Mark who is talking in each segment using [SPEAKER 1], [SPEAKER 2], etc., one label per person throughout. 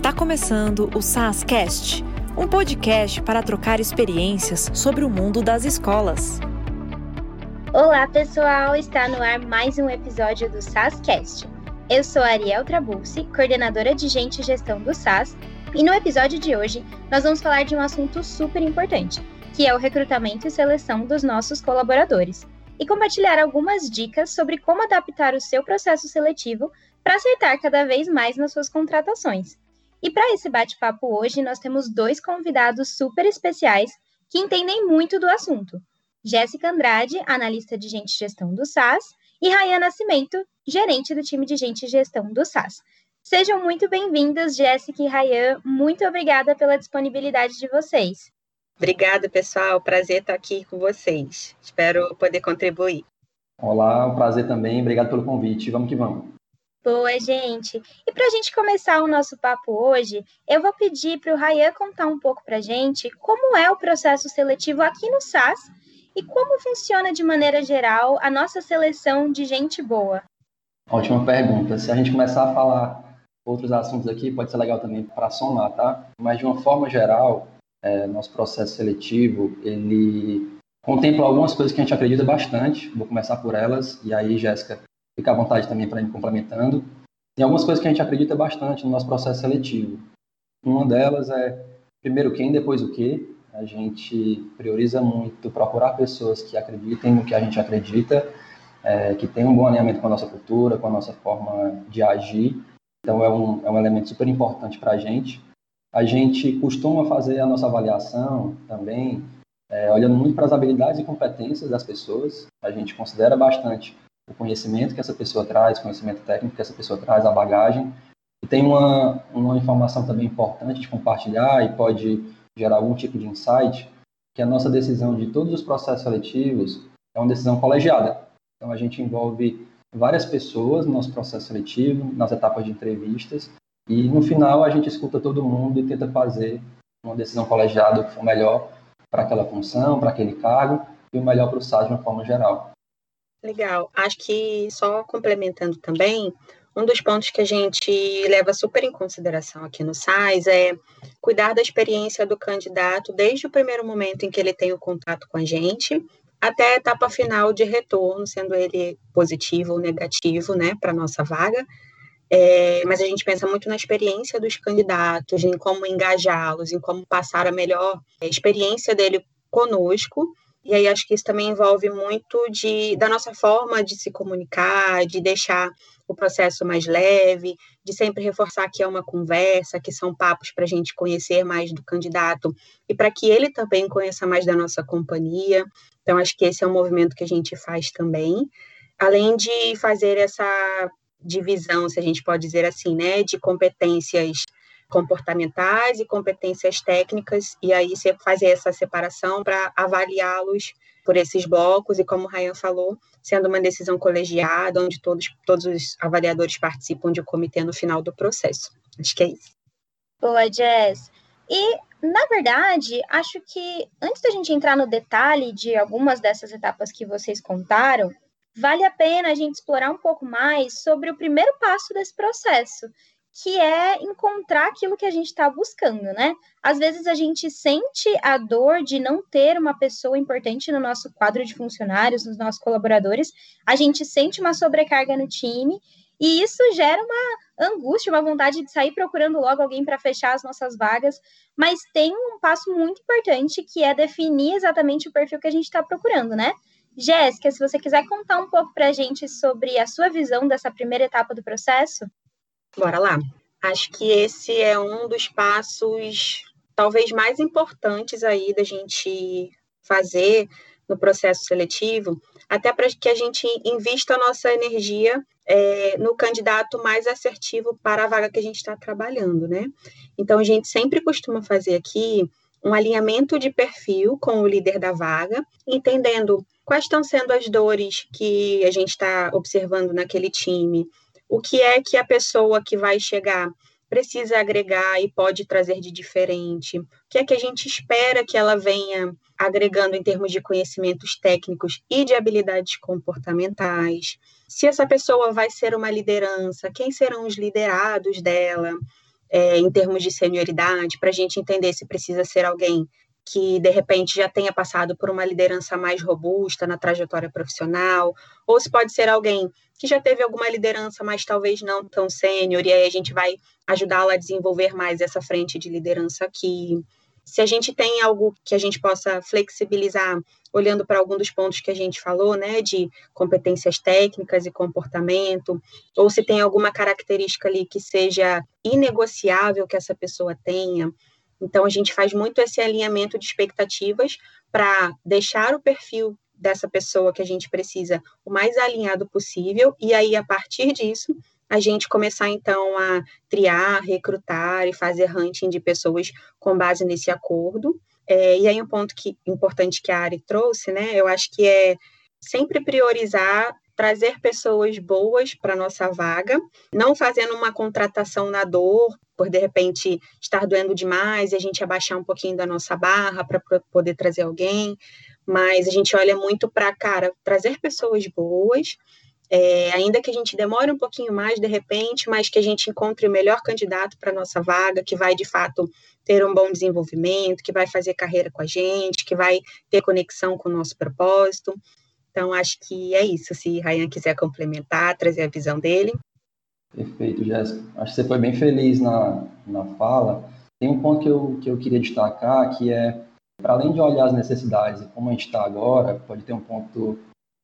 [SPEAKER 1] Está começando o SASCast, um podcast para trocar experiências sobre o mundo das escolas.
[SPEAKER 2] Olá, pessoal! Está no ar mais um episódio do SASCast. Eu sou Ariel Trabulsi, coordenadora de Gente e Gestão do SAS, e no episódio de hoje nós vamos falar de um assunto super importante, que é o recrutamento e seleção dos nossos colaboradores, e compartilhar algumas dicas sobre como adaptar o seu processo seletivo para acertar cada vez mais nas suas contratações. E para esse bate-papo hoje, nós temos dois convidados super especiais que entendem muito do assunto. Jéssica Andrade, analista de gente e gestão do SAS, e Rayan Nascimento, gerente do time de gente e gestão do SAS. Sejam muito bem-vindas, Jéssica e Rayan. Muito obrigada pela disponibilidade de vocês.
[SPEAKER 3] Obrigada, pessoal. Prazer estar aqui com vocês. Espero poder contribuir.
[SPEAKER 4] Olá, um prazer também. Obrigado pelo convite. Vamos que vamos.
[SPEAKER 2] Boa, gente! E para a gente começar o nosso papo hoje, eu vou pedir para o Rayan contar um pouco para a gente como é o processo seletivo aqui no SAS e como funciona de maneira geral a nossa seleção de gente boa.
[SPEAKER 4] Ótima pergunta. Se a gente começar a falar outros assuntos aqui, pode ser legal também para somar, tá? Mas de uma forma geral, é, nosso processo seletivo, ele contempla algumas coisas que a gente acredita bastante. Vou começar por elas, e aí, Jéssica, fica à vontade também para ir complementando. Tem algumas coisas que a gente acredita bastante no nosso processo seletivo. Uma delas é, primeiro quem, depois o que. A gente prioriza muito procurar pessoas que acreditem no que a gente acredita, é, que tenham um bom alinhamento com a nossa cultura, com a nossa forma de agir. Então, é um, é um elemento super importante para a gente. A gente costuma fazer a nossa avaliação também, é, olhando muito para as habilidades e competências das pessoas. A gente considera bastante o conhecimento que essa pessoa traz, o conhecimento técnico que essa pessoa traz, a bagagem. E tem uma, uma informação também importante de compartilhar e pode gerar algum tipo de insight, que a nossa decisão de todos os processos seletivos é uma decisão colegiada. Então, a gente envolve várias pessoas no nosso processo seletivo, nas etapas de entrevistas, e no final a gente escuta todo mundo e tenta fazer uma decisão colegiada que for melhor para aquela função, para aquele cargo, e o melhor para o SAS de uma forma geral.
[SPEAKER 3] Legal. Acho que só complementando também, um dos pontos que a gente leva super em consideração aqui no SAIS é cuidar da experiência do candidato desde o primeiro momento em que ele tem o contato com a gente até a etapa final de retorno, sendo ele positivo ou negativo, né, para nossa vaga. É, mas a gente pensa muito na experiência dos candidatos, em como engajá-los, em como passar a melhor experiência dele conosco e aí acho que isso também envolve muito de, da nossa forma de se comunicar, de deixar o processo mais leve, de sempre reforçar que é uma conversa, que são papos para a gente conhecer mais do candidato e para que ele também conheça mais da nossa companhia. Então, acho que esse é um movimento que a gente faz também. Além de fazer essa divisão, se a gente pode dizer assim, né, de competências comportamentais e competências técnicas, e aí você fazer essa separação para avaliá-los por esses blocos, e como o Ryan falou, sendo uma decisão colegiada, onde todos, todos os avaliadores participam de um comitê no final do processo. Acho que é isso.
[SPEAKER 2] Boa, Jess. E, na verdade, acho que antes da gente entrar no detalhe de algumas dessas etapas que vocês contaram, vale a pena a gente explorar um pouco mais sobre o primeiro passo desse processo, que é encontrar aquilo que a gente está buscando, né? Às vezes a gente sente a dor de não ter uma pessoa importante no nosso quadro de funcionários, nos nossos colaboradores, a gente sente uma sobrecarga no time, e isso gera uma angústia, uma vontade de sair procurando logo alguém para fechar as nossas vagas, mas tem um passo muito importante que é definir exatamente o perfil que a gente está procurando, né? Jéssica, se você quiser contar um pouco para a gente sobre a sua visão dessa primeira etapa do processo.
[SPEAKER 3] Bora lá. Acho que esse é um dos passos talvez mais importantes aí da gente fazer no processo seletivo, até para que a gente invista a nossa energia é, no candidato mais assertivo para a vaga que a gente está trabalhando, né? Então, a gente sempre costuma fazer aqui um alinhamento de perfil com o líder da vaga, entendendo quais estão sendo as dores que a gente está observando naquele time, o que é que a pessoa que vai chegar precisa agregar e pode trazer de diferente? O que é que a gente espera que ela venha agregando em termos de conhecimentos técnicos e de habilidades comportamentais? Se essa pessoa vai ser uma liderança, quem serão os liderados dela? é, em termos de senioridade, para a gente entender se precisa ser alguém que de repente já tenha passado por uma liderança mais robusta na trajetória profissional, ou se pode ser alguém que já teve alguma liderança, mas talvez não tão sênior, e aí a gente vai ajudá-la a desenvolver mais essa frente de liderança aqui. Se a gente tem algo que a gente possa flexibilizar, olhando para algum dos pontos que a gente falou, né, de competências técnicas e comportamento, ou se tem alguma característica ali que seja inegociável que essa pessoa tenha, então, a gente faz muito esse alinhamento de expectativas para deixar o perfil dessa pessoa que a gente precisa o mais alinhado possível, e aí, a partir disso, a gente começar então a triar, recrutar e fazer hunting de pessoas com base nesse acordo. É, e aí, um ponto que, importante que a Ari trouxe, né? Eu acho que é sempre priorizar trazer pessoas boas para nossa vaga, não fazendo uma contratação na dor, por de repente estar doendo demais e a gente abaixar um pouquinho da nossa barra para poder trazer alguém, mas a gente olha muito para, cara, trazer pessoas boas, é, ainda que a gente demore um pouquinho mais de repente, mas que a gente encontre o melhor candidato para nossa vaga, que vai de fato ter um bom desenvolvimento, que vai fazer carreira com a gente, que vai ter conexão com o nosso propósito. Então, acho que é isso. Se Ryan quiser complementar, trazer a visão dele.
[SPEAKER 4] Perfeito, Jéssica. Acho que você foi bem feliz na, na fala. Tem um ponto que eu, que eu queria destacar, que é, para além de olhar as necessidades e como a gente está agora, pode ter um ponto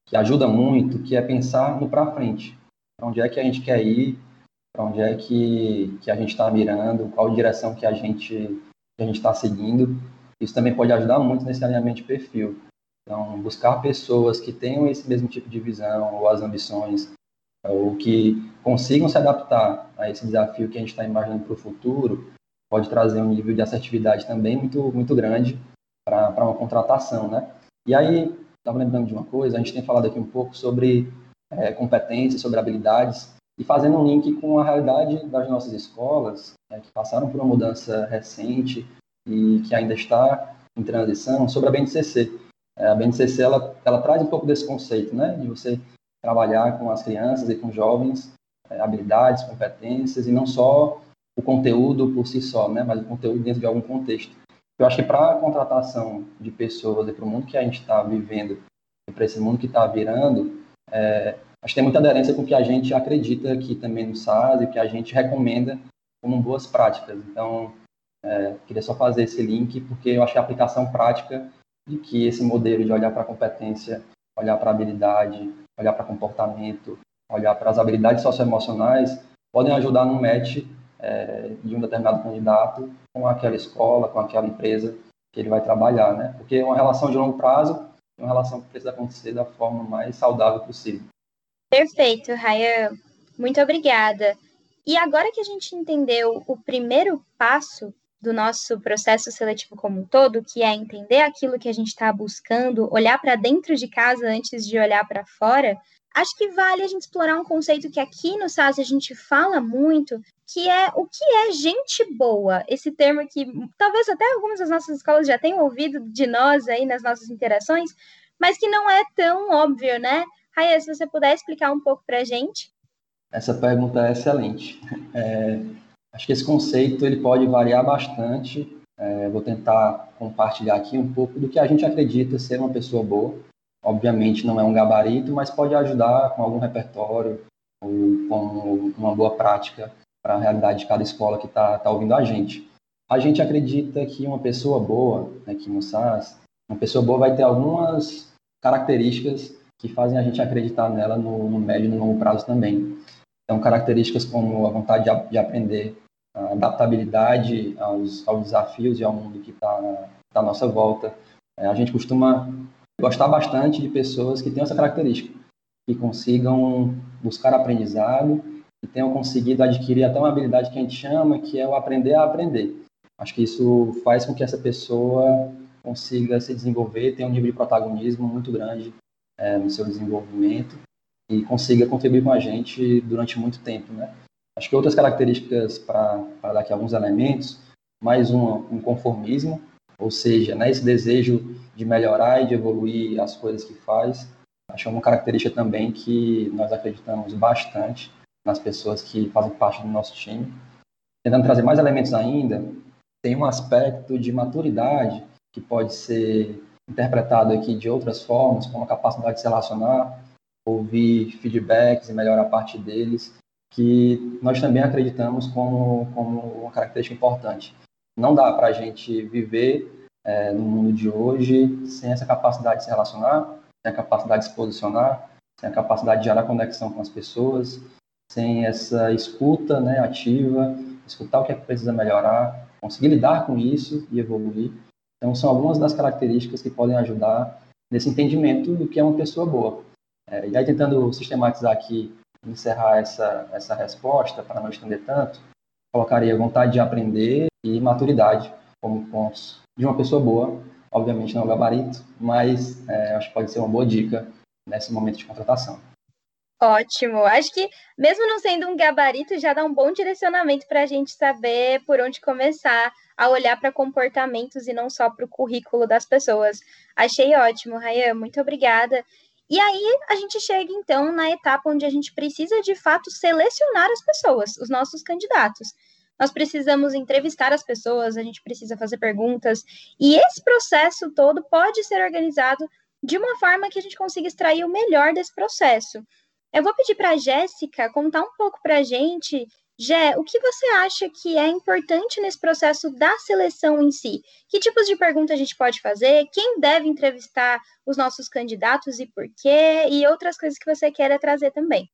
[SPEAKER 4] que ajuda muito, que é pensar no para frente. Para onde é que a gente quer ir, para onde é que, que a gente está mirando, qual direção que a gente a gente está seguindo. Isso também pode ajudar muito nesse alinhamento de perfil. Então, buscar pessoas que tenham esse mesmo tipo de visão ou as ambições, ou que consigam se adaptar a esse desafio que a gente está imaginando para o futuro, pode trazer um nível de assertividade também muito, muito grande para uma contratação, né? E aí, estava lembrando de uma coisa, a gente tem falado aqui um pouco sobre é, competências, sobre habilidades, e fazendo um link com a realidade das nossas escolas, né, que passaram por uma mudança recente e que ainda está em transição, sobre a BNCC. É, a BNCC ela, ela traz um pouco desse conceito, né, de você trabalhar com as crianças e com jovens é, habilidades, competências e não só o conteúdo por si só, né, mas o conteúdo dentro de algum contexto. Eu acho que para a contratação de pessoas e para o mundo que a gente está vivendo e para esse mundo que está virando, é, acho que tem muita aderência com o que a gente acredita aqui também no SAS e que a gente recomenda como boas práticas. Então, é, queria só fazer esse link porque eu acho que a aplicação prática de que esse modelo de olhar para competência, olhar para habilidade, olhar para comportamento, olhar para as habilidades socioemocionais, podem ajudar no match é, de um determinado candidato com aquela escola, com aquela empresa que ele vai trabalhar, né? Porque é uma relação de longo prazo é uma relação que precisa acontecer da forma mais saudável possível.
[SPEAKER 2] Perfeito, Raya. Muito obrigada. E agora que a gente entendeu o primeiro passo do nosso processo seletivo como um todo, que é entender aquilo que a gente está buscando, olhar para dentro de casa antes de olhar para fora, acho que vale a gente explorar um conceito que aqui no SAS a gente fala muito, que é o que é gente boa. Esse termo que talvez até algumas das nossas escolas já tenham ouvido de nós aí nas nossas interações, mas que não é tão óbvio, né? Raia, se você puder explicar um pouco para a gente.
[SPEAKER 4] Essa pergunta é excelente. É, Acho que esse conceito ele pode variar bastante. É, vou tentar compartilhar aqui um pouco do que a gente acredita ser uma pessoa boa. Obviamente não é um gabarito, mas pode ajudar com algum repertório ou com uma boa prática para a realidade de cada escola que está tá ouvindo a gente. A gente acredita que uma pessoa boa, aqui no SAS, uma pessoa boa vai ter algumas características que fazem a gente acreditar nela no, no médio e no longo prazo também. Então, características como a vontade de, de aprender, a adaptabilidade aos, aos desafios e ao mundo que está tá à nossa volta. É, a gente costuma gostar bastante de pessoas que têm essa característica, que consigam buscar aprendizado e tenham conseguido adquirir até uma habilidade que a gente chama, que é o aprender a aprender. Acho que isso faz com que essa pessoa consiga se desenvolver, tenha um nível de protagonismo muito grande é, no seu desenvolvimento e consiga contribuir com a gente durante muito tempo, né? Acho que outras características para dar aqui alguns elementos, mais um, um conformismo, ou seja, né, esse desejo de melhorar e de evoluir as coisas que faz. Acho que é uma característica também que nós acreditamos bastante nas pessoas que fazem parte do nosso time. tentando trazer mais elementos ainda, tem um aspecto de maturidade que pode ser interpretado aqui de outras formas, como a capacidade de se relacionar, ouvir feedbacks e melhorar a parte deles, que nós também acreditamos como, como uma característica importante. Não dá para a gente viver é, no mundo de hoje sem essa capacidade de se relacionar, sem a capacidade de se posicionar, sem a capacidade de gerar conexão com as pessoas, sem essa escuta né, ativa, escutar o que é que precisa melhorar, conseguir lidar com isso e evoluir. Então, são algumas das características que podem ajudar nesse entendimento do que é uma pessoa boa. É, e aí, tentando sistematizar aqui, encerrar essa, essa resposta, para não estender tanto, colocaria vontade de aprender e maturidade como pontos de uma pessoa boa. Obviamente não é o gabarito, mas é, acho que pode ser uma boa dica nesse momento de contratação.
[SPEAKER 2] Ótimo. Acho que, mesmo não sendo um gabarito, já dá um bom direcionamento para a gente saber por onde começar a olhar para comportamentos e não só para o currículo das pessoas. Achei ótimo, Rayan. Muito obrigada. E aí a gente chega então na etapa onde a gente precisa de fato selecionar as pessoas, os nossos candidatos. Nós precisamos entrevistar as pessoas, a gente precisa fazer perguntas, e esse processo todo pode ser organizado de uma forma que a gente consiga extrair o melhor desse processo. Eu vou pedir para a Jéssica contar um pouco para a gente Gé, o que você acha que é importante nesse processo da seleção em si? Que tipos de perguntas a gente pode fazer? Quem deve entrevistar os nossos candidatos e por quê? E outras coisas que você queira trazer também.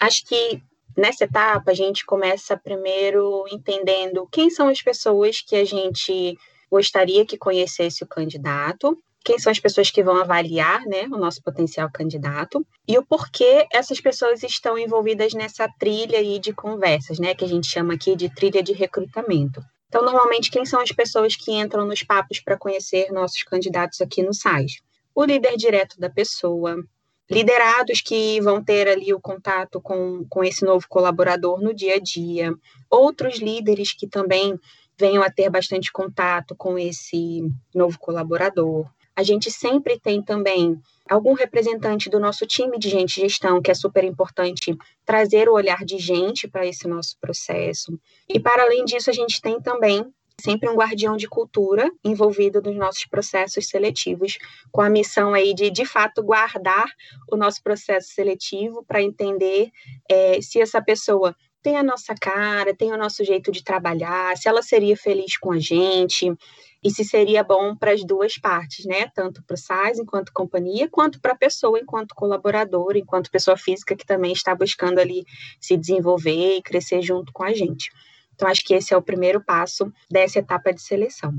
[SPEAKER 3] Acho que nessa etapa a gente começa primeiro entendendo quem são as pessoas que a gente gostaria que conhecesse o candidato quem são as pessoas que vão avaliar né, o nosso potencial candidato e o porquê essas pessoas estão envolvidas nessa trilha aí de conversas, né, que a gente chama aqui de trilha de recrutamento. Então, normalmente, quem são as pessoas que entram nos papos para conhecer nossos candidatos aqui no site? O líder direto da pessoa, liderados que vão ter ali o contato com, com esse novo colaborador no dia a dia, outros líderes que também venham a ter bastante contato com esse novo colaborador, a gente sempre tem também algum representante do nosso time de gente de gestão, que é super importante trazer o olhar de gente para esse nosso processo. E para além disso, a gente tem também sempre um guardião de cultura envolvido nos nossos processos seletivos, com a missão aí de, de fato, guardar o nosso processo seletivo para entender é, se essa pessoa tem a nossa cara, tem o nosso jeito de trabalhar, se ela seria feliz com a gente, e se seria bom para as duas partes, né? Tanto para o SAIS enquanto companhia, quanto para a pessoa enquanto colaborador, enquanto pessoa física que também está buscando ali se desenvolver e crescer junto com a gente. Então, acho que esse é o primeiro passo dessa etapa de seleção.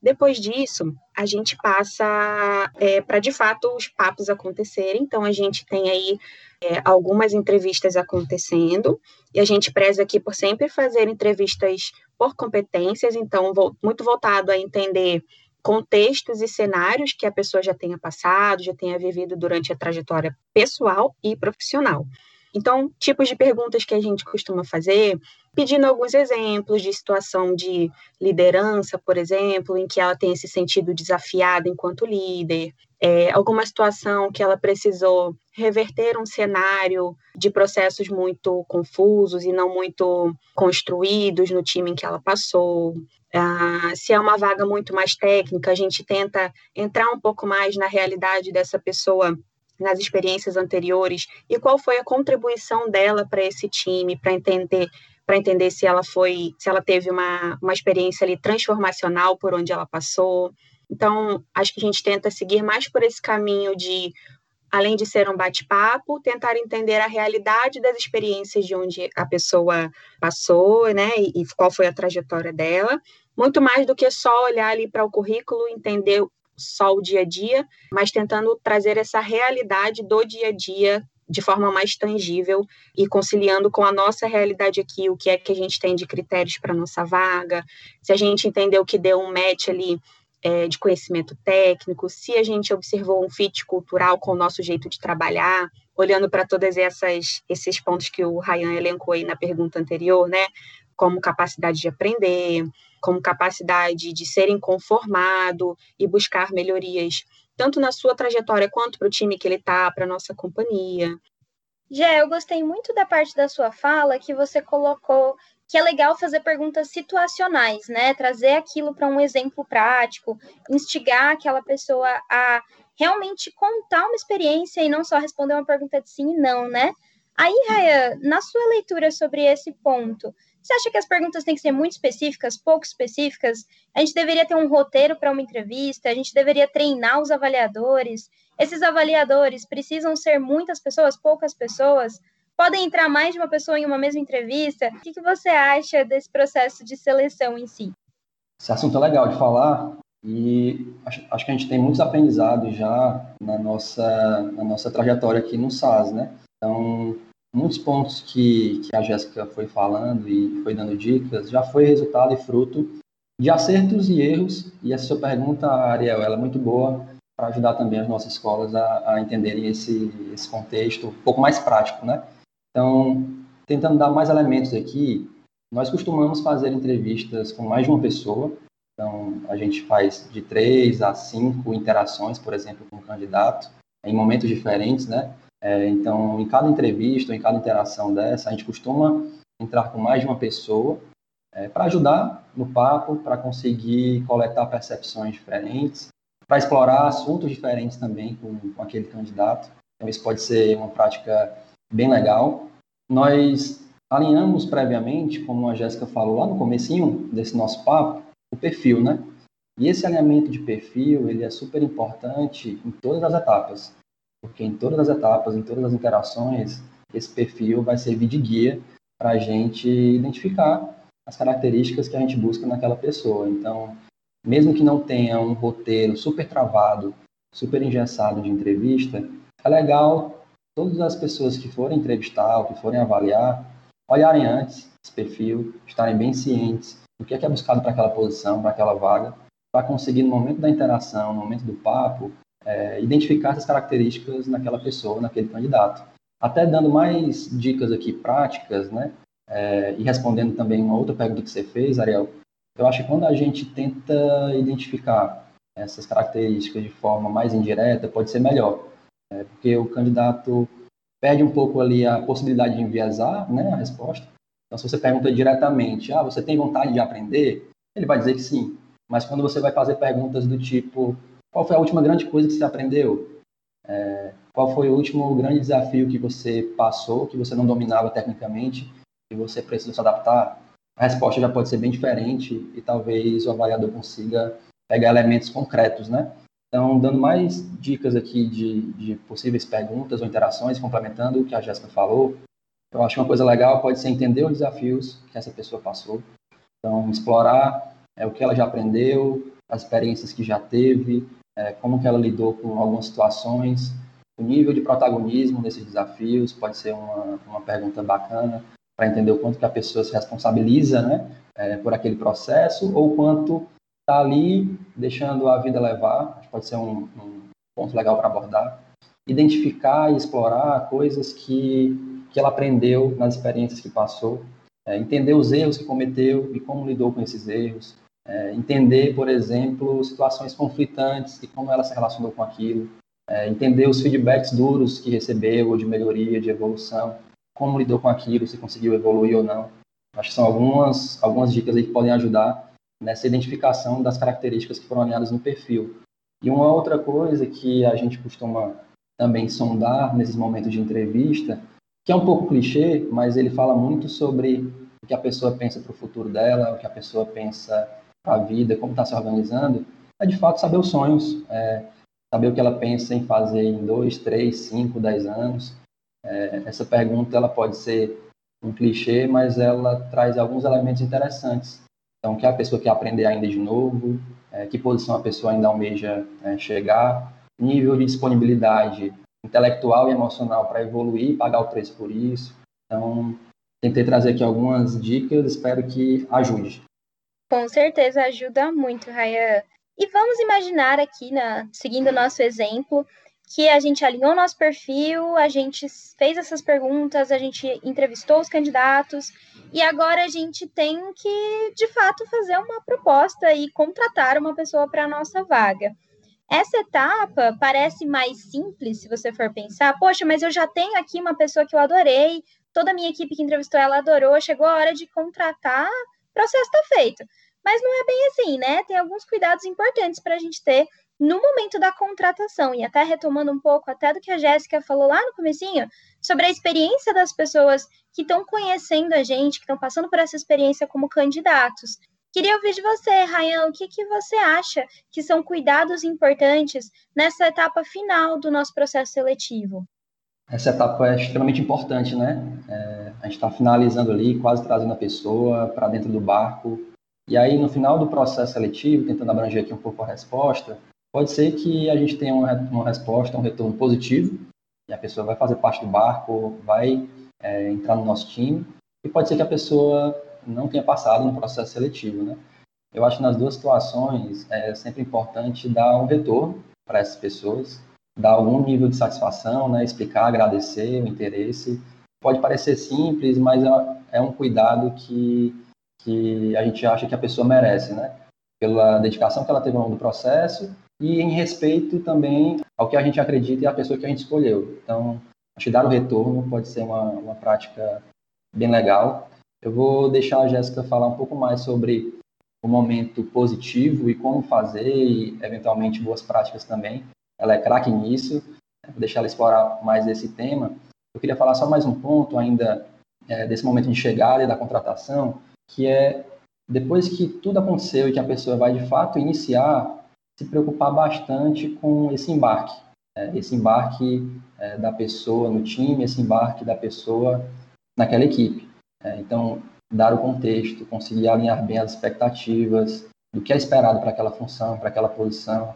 [SPEAKER 3] Depois disso, a gente passa é, para de fato os papos acontecerem. Então, a gente tem aí é, algumas entrevistas acontecendo e a gente preza aqui por sempre fazer entrevistas por competências, então, vou, muito voltado a entender contextos e cenários que a pessoa já tenha passado, já tenha vivido durante a trajetória pessoal e profissional. Então, tipos de perguntas que a gente costuma fazer, pedindo alguns exemplos de situação de liderança, por exemplo, em que ela tenha se sentido desafiada enquanto líder, é, alguma situação que ela precisou reverter um cenário de processos muito confusos e não muito construídos no time em que ela passou. Ah, se é uma vaga muito mais técnica, a gente tenta entrar um pouco mais na realidade dessa pessoa nas experiências anteriores e qual foi a contribuição dela para esse time, para entender para entender se ela foi, se ela teve uma, uma experiência ali transformacional por onde ela passou. Então, acho que a gente tenta seguir mais por esse caminho de, além de ser um bate-papo, tentar entender a realidade das experiências de onde a pessoa passou, né, e, qual foi a trajetória dela, muito mais do que só olhar ali para o currículo, entender só o dia a dia, mas tentando trazer essa realidade do dia a dia de forma mais tangível e conciliando com a nossa realidade aqui, o que é que a gente tem de critérios para nossa vaga, se a gente entendeu que deu um match ali é, de conhecimento técnico, se a gente observou um fit cultural com o nosso jeito de trabalhar, olhando para todos esses pontos que o Ryan elencou aí na pergunta anterior, né? Como capacidade de aprender, como capacidade de ser inconformado e buscar melhorias, tanto na sua trajetória quanto para o time que ele está, para nossa companhia.
[SPEAKER 2] Jé, eu gostei muito da parte da sua fala que você colocou que é legal fazer perguntas situacionais, né? Trazer aquilo para um exemplo prático, instigar aquela pessoa a realmente contar uma experiência e não só responder uma pergunta de sim e não, né? Aí, Raya, na sua leitura sobre esse ponto, você acha que as perguntas têm que ser muito específicas, pouco específicas? A gente deveria ter um roteiro para uma entrevista? A gente deveria treinar os avaliadores? Esses avaliadores precisam ser muitas pessoas, poucas pessoas? Podem entrar mais de uma pessoa em uma mesma entrevista? O que, que você acha desse processo de seleção em si?
[SPEAKER 4] Esse assunto é legal de falar e acho, acho que a gente tem muitos aprendizados já na nossa, na nossa trajetória aqui no SAS, né? Então, muitos pontos que, que a Jéssica foi falando e foi dando dicas já foi resultado e fruto de acertos e erros. E essa sua pergunta, Ariel, ela é muito boa para ajudar também as nossas escolas a, a entenderem esse, esse contexto um pouco mais prático, né? Então, tentando dar mais elementos aqui, nós costumamos fazer entrevistas com mais de uma pessoa. Então, a gente faz de três a cinco interações, por exemplo, com o candidato, em momentos diferentes, né? É, então, em cada entrevista, em cada interação dessa, a gente costuma entrar com mais de uma pessoa é, para ajudar no papo, para conseguir coletar percepções diferentes, para explorar assuntos diferentes também com, com aquele candidato. Então, isso pode ser uma prática bem legal. Nós alinhamos previamente, como a Jéssica falou lá no comecinho desse nosso papo, o perfil, né? E esse alinhamento de perfil, ele é super importante em todas as etapas, porque em todas as etapas, em todas as interações, esse perfil vai servir de guia para a gente identificar as características que a gente busca naquela pessoa. Então, mesmo que não tenha um roteiro super travado, super engessado de entrevista, é legal todas as pessoas que forem entrevistar ou que forem avaliar, olharem antes esse perfil, estarem bem cientes do que é, que é buscado para aquela posição, para aquela vaga, para conseguir, no momento da interação, no momento do papo, é, identificar essas características naquela pessoa, naquele candidato. Até dando mais dicas aqui práticas, né? É, e respondendo também uma outra pergunta que você fez, Ariel, eu acho que quando a gente tenta identificar essas características de forma mais indireta, pode ser melhor é, porque o candidato perde um pouco ali a possibilidade de enviesar né, a resposta. Então, se você pergunta diretamente, ah, você tem vontade de aprender? Ele vai dizer que sim. Mas quando você vai fazer perguntas do tipo, qual foi a última grande coisa que você aprendeu? É, qual foi o último grande desafio que você passou, que você não dominava tecnicamente e você precisa se adaptar? A resposta já pode ser bem diferente e talvez o avaliador consiga pegar elementos concretos, né? Então, dando mais dicas aqui de, de possíveis perguntas ou interações, complementando o que a Jéssica falou, eu acho que uma coisa legal pode ser entender os desafios que essa pessoa passou. Então, explorar é, o que ela já aprendeu, as experiências que já teve, é, como que ela lidou com algumas situações, o nível de protagonismo desses desafios pode ser uma, uma pergunta bacana para entender o quanto que a pessoa se responsabiliza né, é, por aquele processo ou quanto está ali deixando a vida levar, pode ser um, um ponto legal para abordar. Identificar e explorar coisas que, que ela aprendeu nas experiências que passou, é, entender os erros que cometeu e como lidou com esses erros, é, entender, por exemplo, situações conflitantes e como ela se relacionou com aquilo, é, entender os feedbacks duros que recebeu, de melhoria, de evolução, como lidou com aquilo, se conseguiu evoluir ou não. Acho que são algumas, algumas dicas aí que podem ajudar nessa identificação das características que foram alinhadas no perfil. E uma outra coisa que a gente costuma também sondar nesses momentos de entrevista, que é um pouco clichê, mas ele fala muito sobre o que a pessoa pensa para o futuro dela, o que a pessoa pensa a vida, como está se organizando, é de fato saber os sonhos, é, saber o que ela pensa em fazer em dois, três, cinco, dez anos. É, essa pergunta ela pode ser um clichê, mas ela traz alguns elementos interessantes então, que a pessoa quer aprender ainda de novo, é, que posição a pessoa ainda almeja é, chegar, nível de disponibilidade intelectual e emocional para evoluir e pagar o preço por isso. Então, tentei trazer aqui algumas dicas, espero que ajude.
[SPEAKER 2] Com certeza ajuda muito, Rayan. E vamos imaginar aqui, na, seguindo o nosso exemplo, que a gente alinhou nosso perfil, a gente fez essas perguntas, a gente entrevistou os candidatos e agora a gente tem que, de fato, fazer uma proposta e contratar uma pessoa para a nossa vaga. Essa etapa parece mais simples se você for pensar, poxa, mas eu já tenho aqui uma pessoa que eu adorei, toda a minha equipe que entrevistou ela adorou, chegou a hora de contratar, processo está feito. Mas não é bem assim, né? Tem alguns cuidados importantes para a gente ter no momento da contratação, e até retomando um pouco até do que a Jéssica falou lá no comecinho, sobre a experiência das pessoas que estão conhecendo a gente, que estão passando por essa experiência como candidatos. Queria ouvir de você, Rayan, o que, que você acha que são cuidados importantes nessa etapa final do nosso processo seletivo?
[SPEAKER 4] Essa etapa é extremamente importante, né? É, a gente está finalizando ali, quase trazendo a pessoa para dentro do barco. E aí, no final do processo seletivo, tentando abranger aqui um pouco a resposta, pode ser que a gente tenha uma, uma resposta, um retorno positivo, e a pessoa vai fazer parte do barco, vai é, entrar no nosso time, e pode ser que a pessoa não tenha passado no processo seletivo, né? Eu acho que nas duas situações é sempre importante dar um retorno para essas pessoas, dar algum nível de satisfação, né? Explicar, agradecer o interesse. Pode parecer simples, mas é, é um cuidado que, que a gente acha que a pessoa merece, né? Pela dedicação que ela teve ao longo do processo e em respeito também ao que a gente acredita e à pessoa que a gente escolheu. Então, que dar o retorno pode ser uma, uma prática bem legal. Eu vou deixar a Jéssica falar um pouco mais sobre o momento positivo e como fazer, e eventualmente boas práticas também. Ela é craque nisso, vou deixar ela explorar mais esse tema. Eu queria falar só mais um ponto ainda é, desse momento de chegada e da contratação, que é depois que tudo aconteceu e que a pessoa vai de fato iniciar, se preocupar bastante com esse embarque. É, esse embarque é, da pessoa no time, esse embarque da pessoa naquela equipe. É, então, dar o contexto, conseguir alinhar bem as expectativas do que é esperado para aquela função, para aquela posição,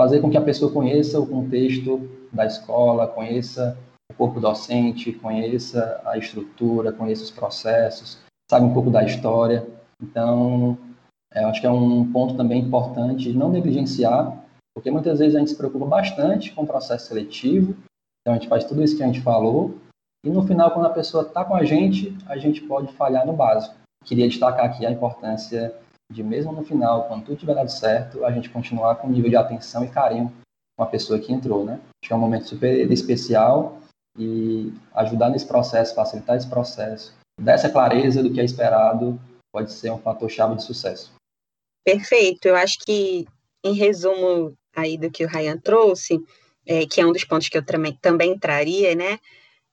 [SPEAKER 4] fazer com que a pessoa conheça o contexto da escola, conheça o corpo docente, conheça a estrutura, conheça os processos, sabe um pouco da história. Então, eu acho que é um ponto também importante não negligenciar, porque muitas vezes a gente se preocupa bastante com o processo seletivo, então a gente faz tudo isso que a gente falou, e no final, quando a pessoa está com a gente, a gente pode falhar no básico. Queria destacar aqui a importância de, mesmo no final, quando tudo tiver dado certo, a gente continuar com um nível de atenção e carinho com a pessoa que entrou, né? Acho que é um momento super especial e ajudar nesse processo, facilitar esse processo, dar essa clareza do que é esperado, pode ser um fator chave de sucesso.
[SPEAKER 3] Perfeito. Eu acho que, em resumo aí do que o Ryan trouxe, é, que é um dos pontos que eu também, também traria, né?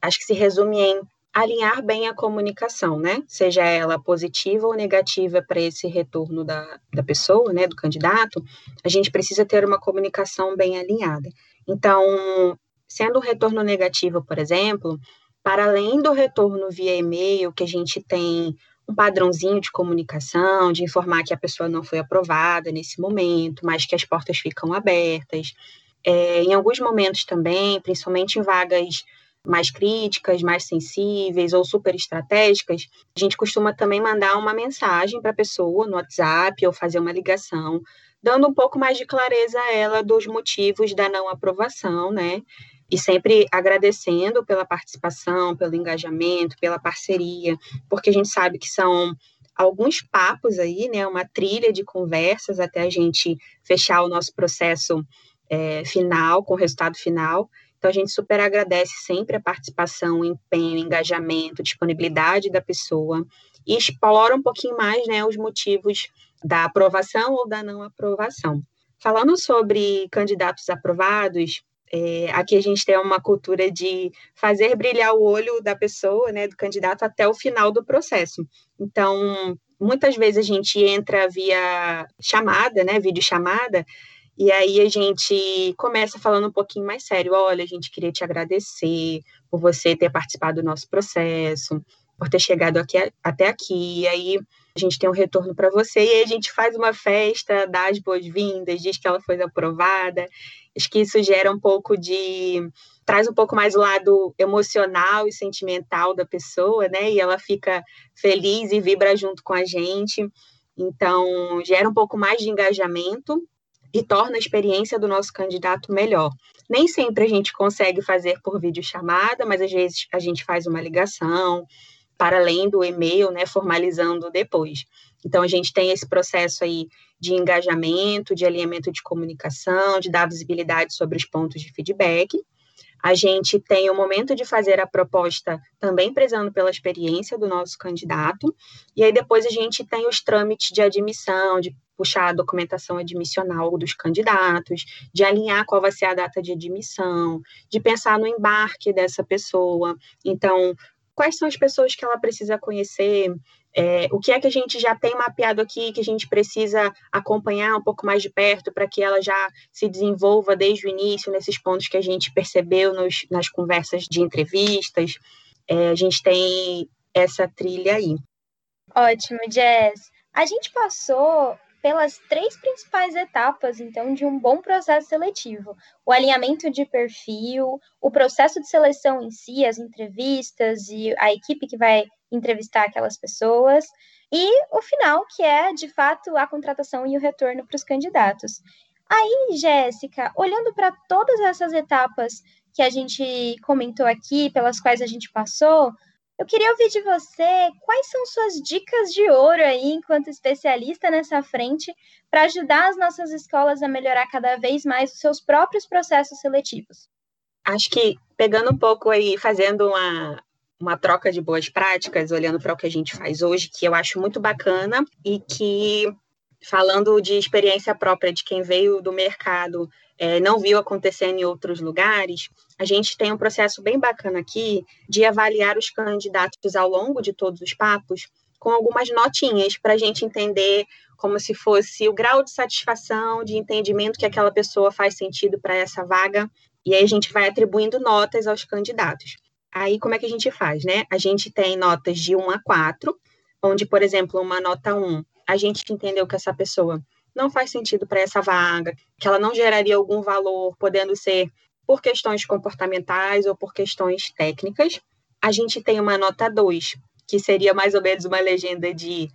[SPEAKER 3] acho que se resume em alinhar bem a comunicação, né? Seja ela positiva ou negativa para esse retorno da, da pessoa, né, do candidato, a gente precisa ter uma comunicação bem alinhada. Então, sendo um retorno negativo, por exemplo, para além do retorno via e-mail, que a gente tem um padrãozinho de comunicação, de informar que a pessoa não foi aprovada nesse momento, mas que as portas ficam abertas. É, em alguns momentos também, principalmente em vagas mais críticas, mais sensíveis ou super estratégicas, a gente costuma também mandar uma mensagem para a pessoa no WhatsApp ou fazer uma ligação, dando um pouco mais de clareza a ela dos motivos da não aprovação, né? E sempre agradecendo pela participação, pelo engajamento, pela parceria, porque a gente sabe que são alguns papos aí, né? Uma trilha de conversas até a gente fechar o nosso processo é, final, com o resultado final. Então, a gente super agradece sempre a participação, o empenho, o engajamento, disponibilidade da pessoa e explora um pouquinho mais né, os motivos da aprovação ou da não aprovação. Falando sobre candidatos aprovados, é, aqui a gente tem uma cultura de fazer brilhar o olho da pessoa, né, do candidato, até o final do processo. Então, muitas vezes a gente entra via chamada, né, vídeo chamada, e aí a gente começa falando um pouquinho mais sério. Olha, a gente queria te agradecer por você ter participado do nosso processo, por ter chegado aqui, até aqui. E aí a gente tem um retorno para você e aí a gente faz uma festa, dá as boas-vindas, diz que ela foi aprovada. Acho que isso gera um pouco de traz um pouco mais o lado emocional e sentimental da pessoa, né? E ela fica feliz e vibra junto com a gente. Então, gera um pouco mais de engajamento e torna a experiência do nosso candidato melhor. Nem sempre a gente consegue fazer por videochamada, mas às vezes a gente faz uma ligação para além do e-mail, né, formalizando depois. Então a gente tem esse processo aí de engajamento, de alinhamento de comunicação, de dar visibilidade sobre os pontos de feedback. A gente tem o momento de fazer a proposta também prezando pela experiência do nosso candidato, e aí depois a gente tem os trâmites de admissão, de puxar a documentação admissional dos candidatos, de alinhar qual vai ser a data de admissão, de pensar no embarque dessa pessoa. Então, quais são as pessoas que ela precisa conhecer, é, o que é que a gente já tem mapeado aqui que a gente precisa acompanhar um pouco mais de perto para que ela já se desenvolva desde o início nesses pontos que a gente percebeu nos, nas conversas de entrevistas. É, a gente tem essa trilha aí.
[SPEAKER 2] Ótimo, Jess. A gente passou pelas três principais etapas, então, de um bom processo seletivo: o alinhamento de perfil, o processo de seleção em si, as entrevistas e a equipe que vai entrevistar aquelas pessoas, e o final, que é, de fato, a contratação e o retorno para os candidatos. Aí, Jéssica, olhando para todas essas etapas que a gente comentou aqui, pelas quais a gente passou, eu queria ouvir de você quais são suas dicas de ouro aí, enquanto especialista nessa frente, para ajudar as nossas escolas a melhorar cada vez mais os seus próprios processos seletivos.
[SPEAKER 3] Acho que pegando um pouco aí, fazendo uma, uma troca de boas práticas, olhando para o que a gente faz hoje, que eu acho muito bacana e que, falando de experiência própria de quem veio do mercado é, não viu acontecendo em outros lugares, a gente tem um processo bem bacana aqui de avaliar os candidatos ao longo de todos os papos com algumas notinhas para a gente entender como se fosse o grau de satisfação, de entendimento que aquela pessoa faz sentido para essa vaga, e aí a gente vai atribuindo notas aos candidatos. Aí como é que a gente faz, né? A gente tem notas de 1 a 4, onde, por exemplo, uma nota 1, a gente entendeu que essa pessoa não faz sentido para essa vaga, que ela não geraria algum valor, podendo ser por questões comportamentais ou por questões técnicas. A gente tem uma nota 2, que seria mais ou menos uma legenda de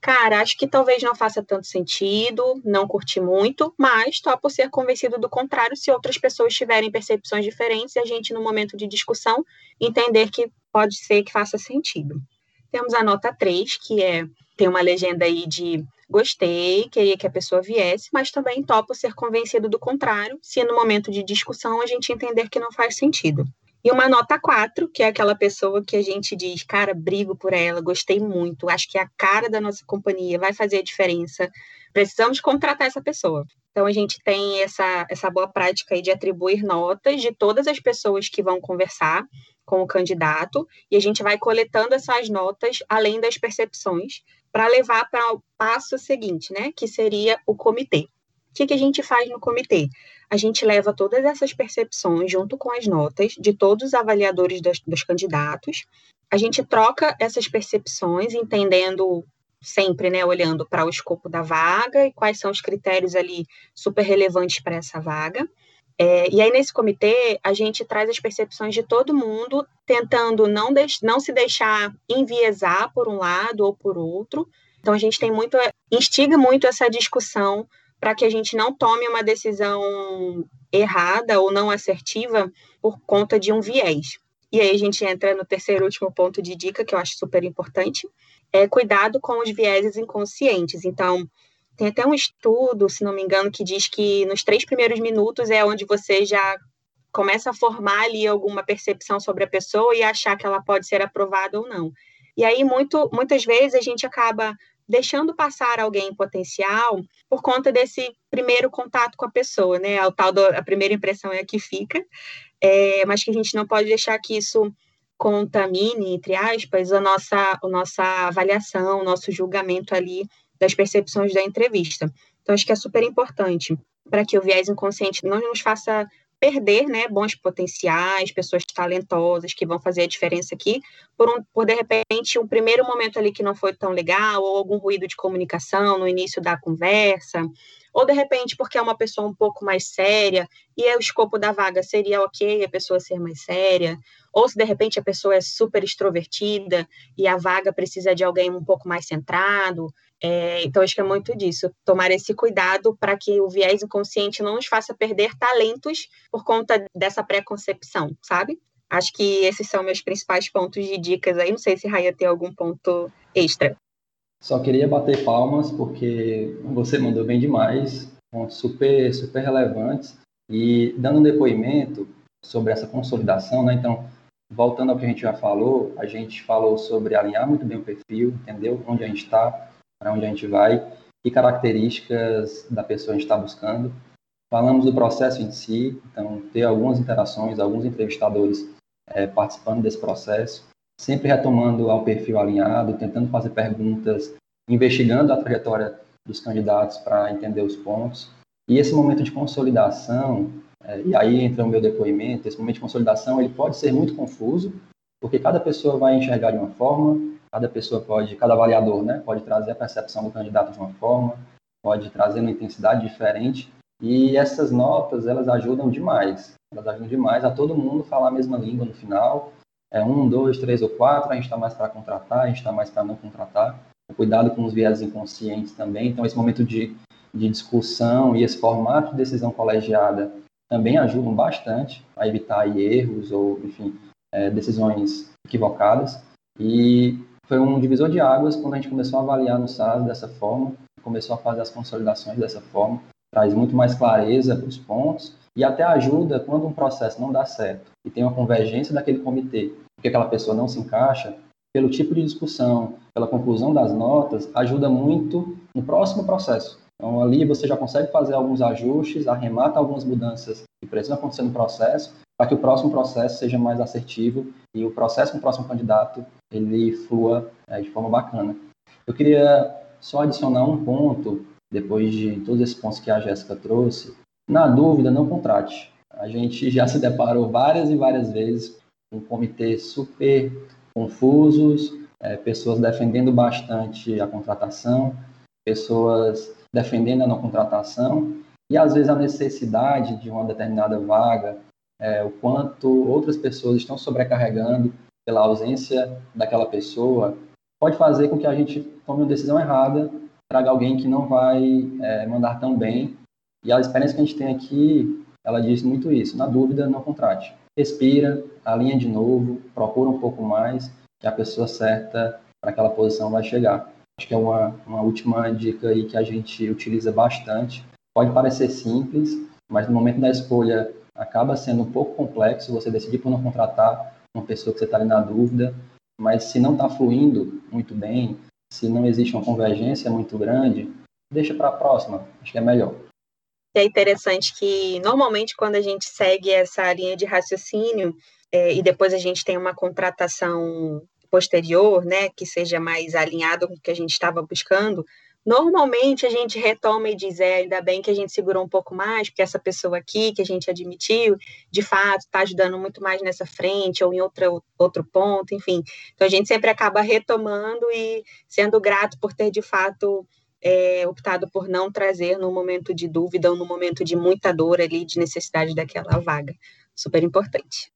[SPEAKER 3] cara, acho que talvez não faça tanto sentido, não curti muito, mas topo ser convencido do contrário se outras pessoas tiverem percepções diferentes e a gente, no momento de discussão, entender que pode ser que faça sentido. Temos a nota 3, que é tem uma legenda aí de gostei, queria que a pessoa viesse, mas também topo ser convencido do contrário, se no momento de discussão a gente entender que não faz sentido. E uma nota 4, que é aquela pessoa que a gente diz, cara, brigo por ela, gostei muito, acho que é a cara da nossa companhia, vai fazer a diferença, precisamos contratar essa pessoa. Então a gente tem essa, essa boa prática aí de atribuir notas de todas as pessoas que vão conversar com o candidato, e a gente vai coletando essas notas além das percepções, para levar para o passo seguinte, né, que seria o comitê. O que, que a gente faz no comitê? A gente leva todas essas percepções junto com as notas de todos os avaliadores dos, dos candidatos. A gente troca essas percepções, entendendo sempre, né, olhando para o escopo da vaga e quais são os critérios ali super relevantes para essa vaga. É, e aí, nesse comitê, a gente traz as percepções de todo mundo, tentando não, não se deixar enviesar por um lado ou por outro. Então, a gente tem muito, instiga muito essa discussão para que a gente não tome uma decisão errada ou não assertiva por conta de um viés. E aí a gente entra no terceiro último ponto de dica, que eu acho super importante, é cuidado com os vieses inconscientes. Então, tem até um estudo, se não me engano, que diz que nos três primeiros minutos é onde você já começa a formar ali alguma percepção sobre a pessoa e achar que ela pode ser aprovada ou não. E aí, muito, muitas vezes, a gente acaba deixando passar alguém potencial por conta desse primeiro contato com a pessoa, né? O tal da primeira impressão é a que fica, é, mas que a gente não pode deixar que isso contamine, entre aspas, a nossa, a nossa avaliação, o nosso julgamento ali das percepções da entrevista. Então, acho que é super importante para que o viés inconsciente não nos faça perder né, bons potenciais, pessoas talentosas que vão fazer a diferença aqui, por, um, por de repente um primeiro momento ali que não foi tão legal, ou algum ruído de comunicação no início da conversa, ou de repente porque é uma pessoa um pouco mais séria e é o escopo da vaga seria ok a pessoa ser mais séria, ou se de repente a pessoa é super extrovertida e a vaga precisa de alguém um pouco mais centrado. É, então, acho que é muito disso, tomar esse cuidado para que o viés inconsciente não nos faça perder talentos por conta dessa preconcepção, sabe? Acho que esses são meus principais pontos de dicas aí. Não sei se Raia tem algum ponto extra.
[SPEAKER 4] Só queria bater palmas porque você mandou bem demais, pontos super, super relevantes. E dando um depoimento, sobre essa consolidação, né? Então, voltando ao que a gente já falou, a gente falou sobre alinhar muito bem o perfil, entendeu? Onde a gente está, para onde a gente vai, que características da pessoa a gente está buscando. Falamos do processo em si, então ter algumas interações, alguns entrevistadores é, participando desse processo, sempre retomando ao perfil alinhado, tentando fazer perguntas, investigando a trajetória dos candidatos para entender os pontos. E esse momento de consolidação, é, e aí entra o meu depoimento, esse momento de consolidação ele pode ser muito confuso, porque cada pessoa vai enxergar de uma forma, cada pessoa pode, cada avaliador, né, pode trazer a percepção do candidato de uma forma, pode trazer uma intensidade diferente, e essas notas, elas ajudam demais. Elas ajudam demais a todo mundo falar a mesma língua no final. É um, dois, três ou quatro, a gente está mais para contratar, a gente está mais para não contratar. Cuidado com os viés inconscientes também. Então, esse momento de, de discussão e esse formato de decisão colegiada também ajudam bastante a evitar erros ou, enfim, é, decisões equivocadas. E foi um divisor de águas quando a gente começou a avaliar no SAS dessa forma, começou a fazer as consolidações dessa forma traz muito mais clareza para os pontos e até ajuda quando um processo não dá certo e tem uma convergência daquele comitê, porque aquela pessoa não se encaixa, pelo tipo de discussão, pela conclusão das notas, ajuda muito no próximo processo. Então, ali você já consegue fazer alguns ajustes, arremata algumas mudanças que precisam acontecer no processo, para que o próximo processo seja mais assertivo e o processo com o próximo candidato ele flua é, de forma bacana. Eu queria só adicionar um ponto depois de todos esses pontos que a Jéssica trouxe, na dúvida, não contrate. A gente já se deparou várias e várias vezes com comitês super confusos, é, pessoas defendendo bastante a contratação, pessoas defendendo a não contratação, e às vezes a necessidade de uma determinada vaga, é, o quanto outras pessoas estão sobrecarregando pela ausência daquela pessoa, pode fazer com que a gente tome uma decisão errada traga alguém que não vai é, mandar tão bem. E a experiência que a gente tem aqui, ela diz muito isso. Na dúvida, não contrate. Respira, alinha de novo, procura um pouco mais, que a pessoa certa para aquela posição vai chegar. Acho que é uma, uma última dica aí que a gente utiliza bastante. Pode parecer simples, mas no momento da escolha acaba sendo um pouco complexo você decidir por não contratar uma pessoa que você está ali na dúvida, mas se não está fluindo muito bem, se não existe uma convergência muito grande, deixa para a próxima, acho que é melhor.
[SPEAKER 3] É interessante que, normalmente, quando a gente segue essa linha de raciocínio é, e depois a gente tem uma contratação posterior, né, que seja mais alinhado com o que a gente estava buscando, Normalmente a gente retoma e diz, é, ainda bem que a gente segurou um pouco mais, porque essa pessoa aqui que a gente admitiu, de fato, está ajudando muito mais nessa frente ou em outra, outro ponto, enfim. Então a gente sempre acaba retomando e sendo grato por ter, de fato, é, optado por não trazer no momento de dúvida ou no momento de muita dor ali, de necessidade daquela vaga. Super importante.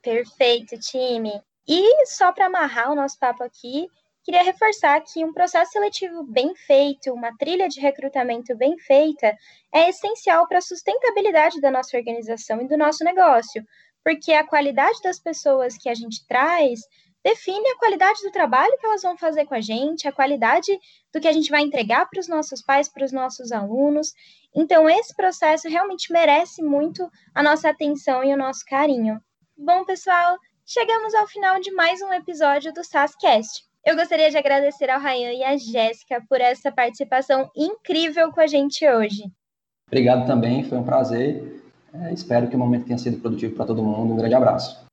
[SPEAKER 2] Perfeito, time. E só para amarrar o nosso papo aqui, queria reforçar que um processo seletivo bem feito, uma trilha de recrutamento bem feita, é essencial para a sustentabilidade da nossa organização e do nosso negócio, porque a qualidade das pessoas que a gente traz define a qualidade do trabalho que elas vão fazer com a gente, a qualidade do que a gente vai entregar para os nossos pais, para os nossos alunos. Então, esse processo realmente merece muito a nossa atenção e o nosso carinho. Bom, pessoal, chegamos ao final de mais um episódio do SASCast. Eu gostaria de agradecer ao Rayan e à Jéssica por essa participação incrível com a gente hoje.
[SPEAKER 4] Obrigado também, foi um prazer. É, espero que o momento tenha sido produtivo para todo mundo. Um grande abraço.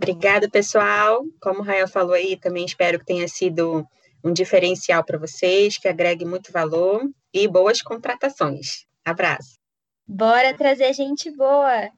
[SPEAKER 3] Obrigada, pessoal. Como o Rayan falou aí, também espero que tenha sido um diferencial para vocês, que agregue muito valor e boas contratações. Abraço.
[SPEAKER 2] Bora trazer gente boa!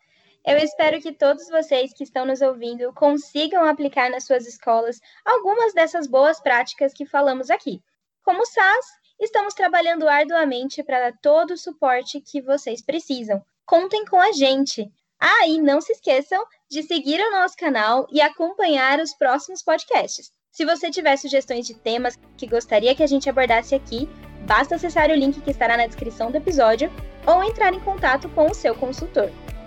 [SPEAKER 2] Eu espero que todos vocês que estão nos ouvindo consigam aplicar nas suas escolas algumas dessas boas práticas que falamos aqui. Como SAS, estamos trabalhando arduamente para dar todo o suporte que vocês precisam. Contem com a gente! Ah, e não se esqueçam de seguir o nosso canal e acompanhar os próximos podcasts. Se você tiver sugestões de temas que gostaria que a gente abordasse aqui, basta acessar o link que estará na descrição do episódio ou entrar em contato com o seu consultor.